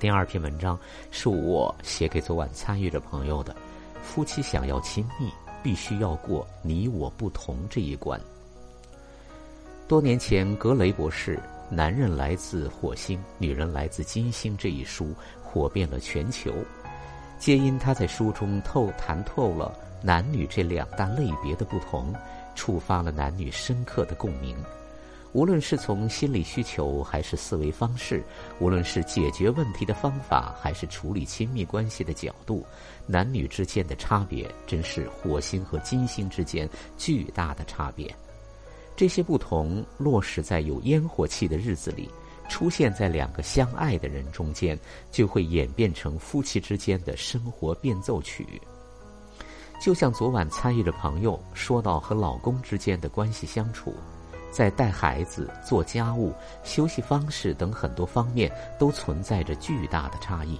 第二篇文章是我写给昨晚参与的朋友的。夫妻想要亲密，必须要过你我不同这一关。多年前，格雷博士《男人来自火星，女人来自金星》这一书火遍了全球，皆因他在书中透谈透了男女这两大类别的不同，触发了男女深刻的共鸣。无论是从心理需求还是思维方式，无论是解决问题的方法还是处理亲密关系的角度，男女之间的差别真是火星和金星之间巨大的差别。这些不同落实在有烟火气的日子里，出现在两个相爱的人中间，就会演变成夫妻之间的生活变奏曲。就像昨晚参与的朋友说到和老公之间的关系相处。在带孩子、做家务、休息方式等很多方面都存在着巨大的差异。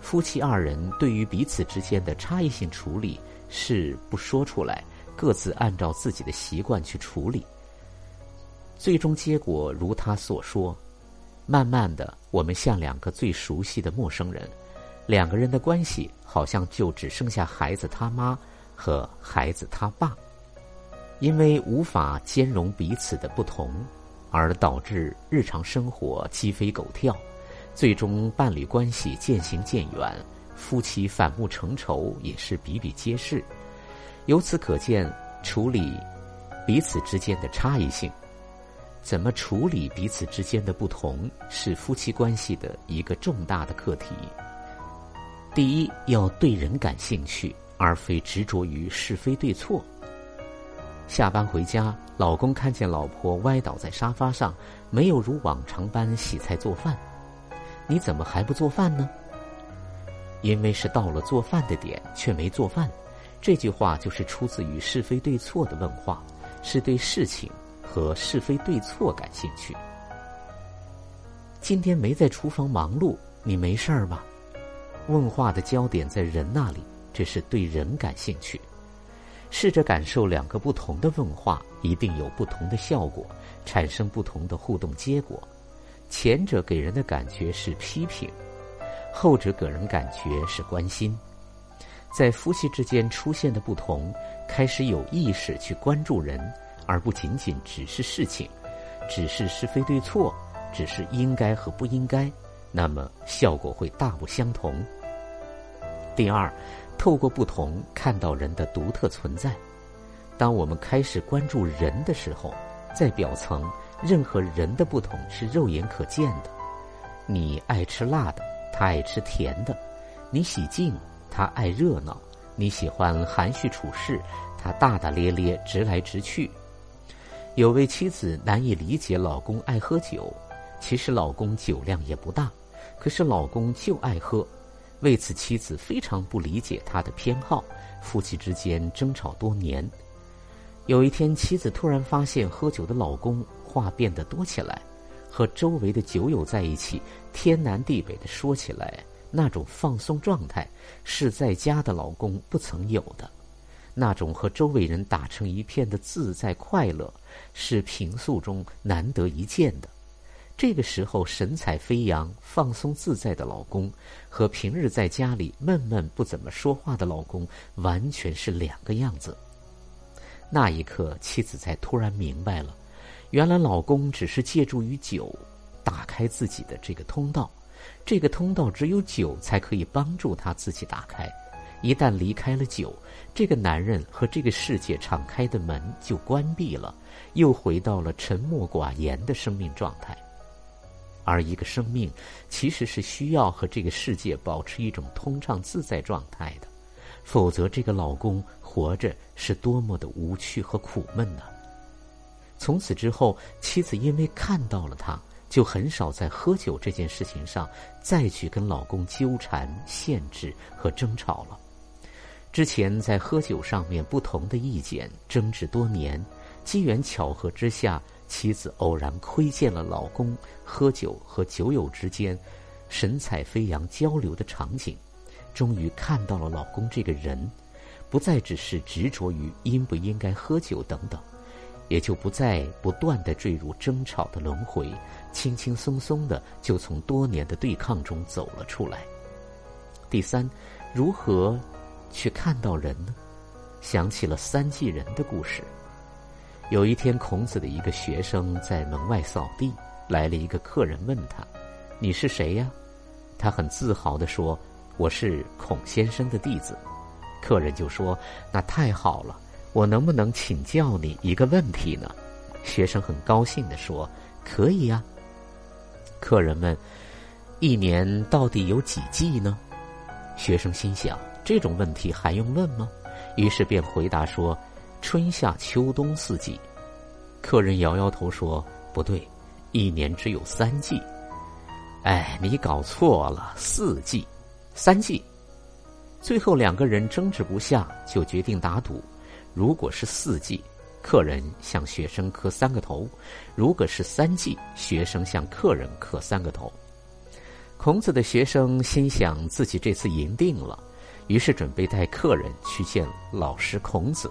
夫妻二人对于彼此之间的差异性处理是不说出来，各自按照自己的习惯去处理。最终结果如他所说，慢慢的，我们像两个最熟悉的陌生人，两个人的关系好像就只剩下孩子他妈和孩子他爸。因为无法兼容彼此的不同，而导致日常生活鸡飞狗跳，最终伴侣关系渐行渐远，夫妻反目成仇也是比比皆是。由此可见，处理彼此之间的差异性，怎么处理彼此之间的不同，是夫妻关系的一个重大的课题。第一，要对人感兴趣，而非执着于是非对错。下班回家，老公看见老婆歪倒在沙发上，没有如往常般洗菜做饭，你怎么还不做饭呢？因为是到了做饭的点，却没做饭。这句话就是出自于是非对错的问话，是对事情和是非对错感兴趣。今天没在厨房忙碌，你没事儿吧？问话的焦点在人那里，这是对人感兴趣。试着感受两个不同的问话，一定有不同的效果，产生不同的互动结果。前者给人的感觉是批评，后者给人感觉是关心。在夫妻之间出现的不同，开始有意识去关注人，而不仅仅只是事情，只是是非对错，只是应该和不应该，那么效果会大不相同。第二。透过不同看到人的独特存在。当我们开始关注人的时候，在表层，任何人的不同是肉眼可见的。你爱吃辣的，他爱吃甜的；你喜静，他爱热闹；你喜欢含蓄处事，他大大咧咧、直来直去。有位妻子难以理解老公爱喝酒，其实老公酒量也不大，可是老公就爱喝。为此，妻子非常不理解他的偏好，夫妻之间争吵多年。有一天，妻子突然发现喝酒的老公话变得多起来，和周围的酒友在一起，天南地北的说起来，那种放松状态是在家的老公不曾有的，那种和周围人打成一片的自在快乐，是平素中难得一见的。这个时候，神采飞扬、放松自在的老公，和平日在家里闷闷不怎么说话的老公，完全是两个样子。那一刻，妻子才突然明白了，原来老公只是借助于酒，打开自己的这个通道。这个通道只有酒才可以帮助他自己打开。一旦离开了酒，这个男人和这个世界敞开的门就关闭了，又回到了沉默寡言的生命状态。而一个生命，其实是需要和这个世界保持一种通畅自在状态的，否则这个老公活着是多么的无趣和苦闷呢？从此之后，妻子因为看到了他，就很少在喝酒这件事情上再去跟老公纠缠、限制和争吵了。之前在喝酒上面不同的意见争执多年，机缘巧合之下。妻子偶然窥见了老公喝酒和酒友之间神采飞扬交流的场景，终于看到了老公这个人，不再只是执着于应不应该喝酒等等，也就不再不断的坠入争吵的轮回，轻轻松松的就从多年的对抗中走了出来。第三，如何去看到人呢？想起了三季人的故事。有一天，孔子的一个学生在门外扫地，来了一个客人，问他：“你是谁呀？”他很自豪的说：“我是孔先生的弟子。”客人就说：“那太好了，我能不能请教你一个问题呢？”学生很高兴的说：“可以呀。”客人问：“一年到底有几季呢？”学生心想：“这种问题还用问吗？”于是便回答说。春夏秋冬四季，客人摇摇头说：“不对，一年只有三季。”哎，你搞错了，四季，三季。最后两个人争执不下，就决定打赌：如果是四季，客人向学生磕三个头；如果是三季，学生向客人磕三个头。孔子的学生心想自己这次赢定了，于是准备带客人去见老师孔子。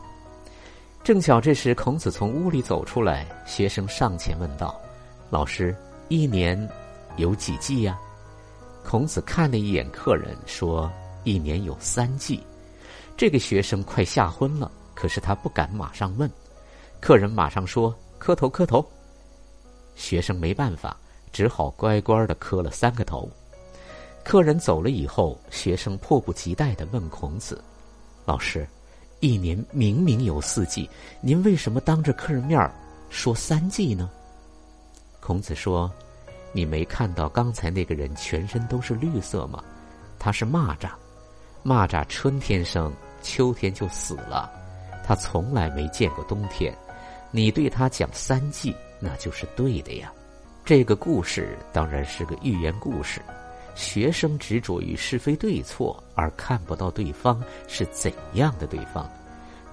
正巧这时，孔子从屋里走出来，学生上前问道：“老师，一年有几季呀？”孔子看了一眼客人，说：“一年有三季。”这个学生快吓昏了，可是他不敢马上问。客人马上说：“磕头，磕头。”学生没办法，只好乖乖的磕了三个头。客人走了以后，学生迫不及待的问孔子：“老师。”一年明明有四季，您为什么当着客人面说三季呢？孔子说：“你没看到刚才那个人全身都是绿色吗？他是蚂蚱，蚂蚱春天生，秋天就死了，他从来没见过冬天。你对他讲三季，那就是对的呀。这个故事当然是个寓言故事。”学生执着于是非对错，而看不到对方是怎样的对方。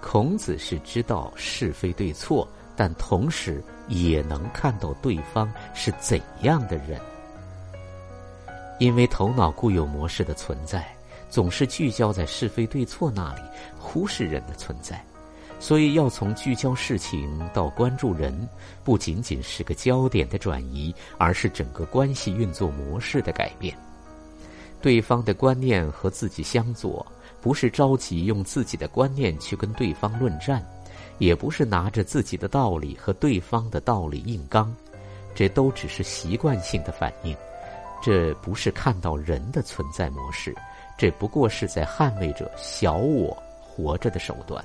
孔子是知道是非对错，但同时也能看到对方是怎样的人。因为头脑固有模式的存在，总是聚焦在是非对错那里，忽视人的存在。所以，要从聚焦事情到关注人，不仅仅是个焦点的转移，而是整个关系运作模式的改变。对方的观念和自己相左，不是着急用自己的观念去跟对方论战，也不是拿着自己的道理和对方的道理硬刚，这都只是习惯性的反应，这不是看到人的存在模式，这不过是在捍卫着小我活着的手段。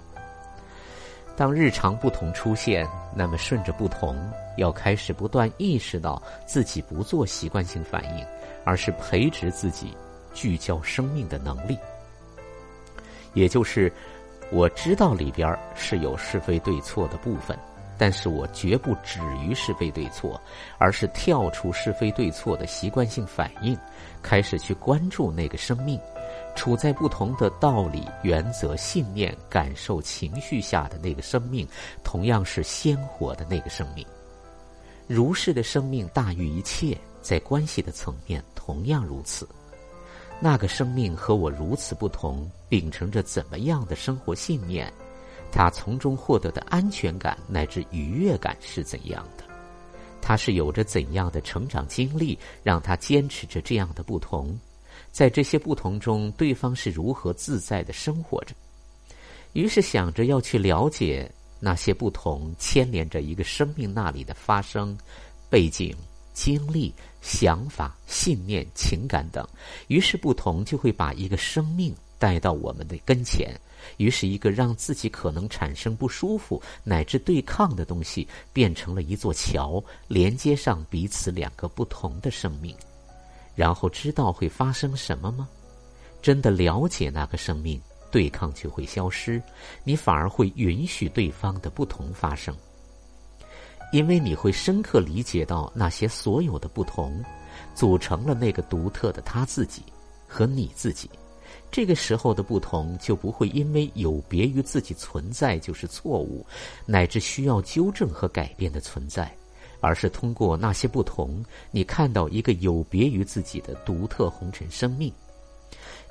当日常不同出现，那么顺着不同，要开始不断意识到自己不做习惯性反应，而是培植自己。聚焦生命的能力，也就是我知道里边是有是非对错的部分，但是我绝不止于是非对错，而是跳出是非对错的习惯性反应，开始去关注那个生命，处在不同的道理、原则、信念、感受、情绪下的那个生命，同样是鲜活的那个生命。如是的生命大于一切，在关系的层面同样如此。那个生命和我如此不同，秉承着怎么样的生活信念？他从中获得的安全感乃至愉悦感是怎样的？他是有着怎样的成长经历，让他坚持着这样的不同？在这些不同中，对方是如何自在的生活着？于是想着要去了解那些不同，牵连着一个生命那里的发生背景。经历、想法、信念、情感等，于是不同就会把一个生命带到我们的跟前，于是一个让自己可能产生不舒服乃至对抗的东西，变成了一座桥，连接上彼此两个不同的生命。然后知道会发生什么吗？真的了解那个生命，对抗就会消失，你反而会允许对方的不同发生。因为你会深刻理解到那些所有的不同，组成了那个独特的他自己和你自己。这个时候的不同就不会因为有别于自己存在就是错误，乃至需要纠正和改变的存在，而是通过那些不同，你看到一个有别于自己的独特红尘生命。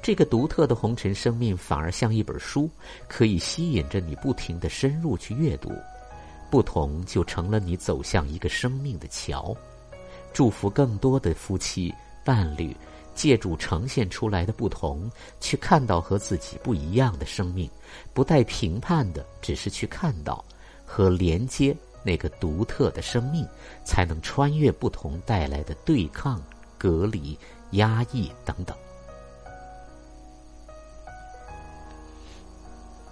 这个独特的红尘生命反而像一本书，可以吸引着你不停的深入去阅读。不同就成了你走向一个生命的桥。祝福更多的夫妻伴侣，借助呈现出来的不同，去看到和自己不一样的生命，不带评判的，只是去看到和连接那个独特的生命，才能穿越不同带来的对抗、隔离、压抑等等。